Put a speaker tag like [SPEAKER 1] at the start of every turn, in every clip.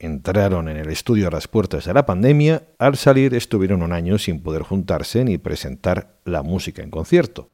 [SPEAKER 1] entraron en el estudio a las puertas de la pandemia, al salir estuvieron un año sin poder juntarse ni presentar la música en concierto.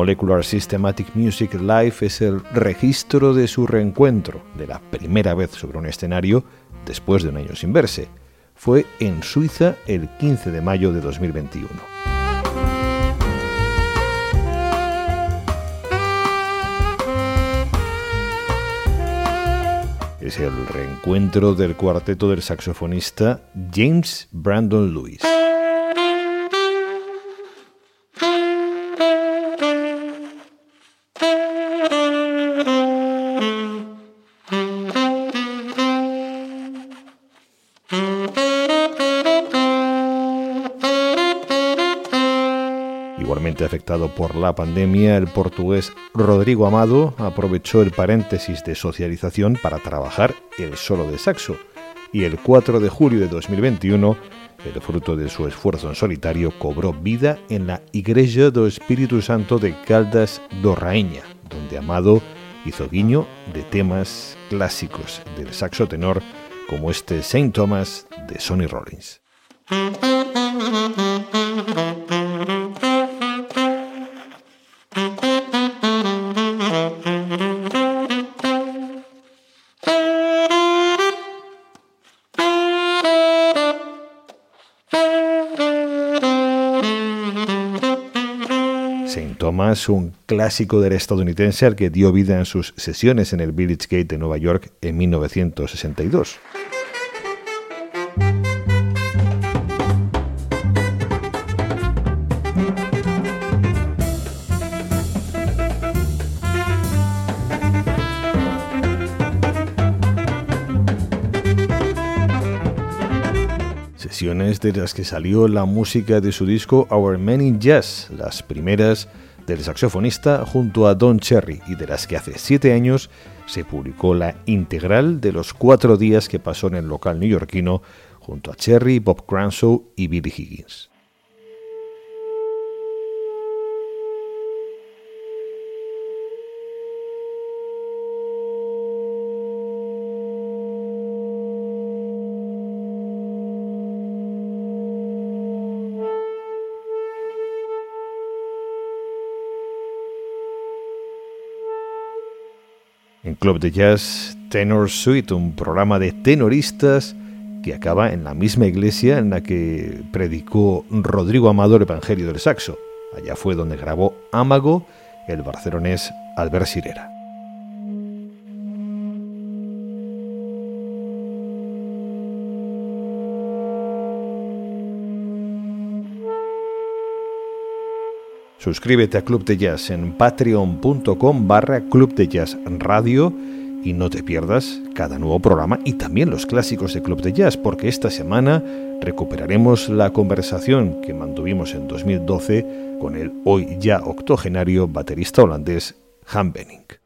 [SPEAKER 1] Molecular Systematic Music Live es el registro de su reencuentro, de la primera vez sobre un escenario después de un año sin verse. Fue en Suiza el 15 de mayo de 2021. Es el reencuentro del cuarteto del saxofonista James Brandon Lewis. Afectado por la pandemia, el portugués Rodrigo Amado aprovechó el paréntesis de socialización para trabajar el solo de saxo y el 4 de julio de 2021, el fruto de su esfuerzo en solitario cobró vida en la Igreja do Espíritu Santo de Caldas do Rainha, donde Amado hizo guiño de temas clásicos del saxo tenor como este Saint Thomas de Sonny Rollins. Saint Thomas, un clásico del estadounidense al que dio vida en sus sesiones en el Village Gate de Nueva York en 1962. Sesiones de las que salió la música de su disco Our Men in Jazz, las primeras del saxofonista junto a Don Cherry y de las que hace siete años se publicó la integral de los cuatro días que pasó en el local neoyorquino junto a Cherry, Bob Cranshaw y Billy Higgins. Club de Jazz Tenor Suite, un programa de tenoristas que acaba en la misma iglesia en la que predicó Rodrigo Amador Evangelio del Saxo. Allá fue donde grabó Ámago el barcelonés Albert Sirera. Suscríbete a Club de Jazz en patreon.com barra Club de Jazz Radio y no te pierdas cada nuevo programa y también los clásicos de Club de Jazz, porque esta semana recuperaremos la conversación que mantuvimos en 2012 con el hoy ya octogenario baterista holandés Han Benning.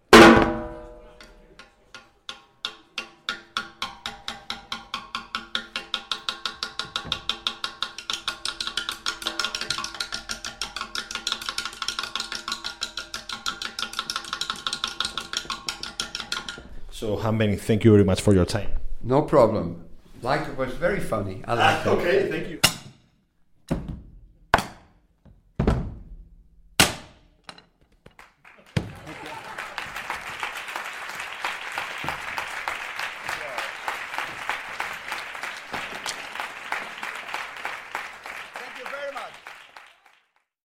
[SPEAKER 1] So, Han thank you very much for your time.
[SPEAKER 2] No problem. Like it was very funny. I like it.
[SPEAKER 1] okay, thank you.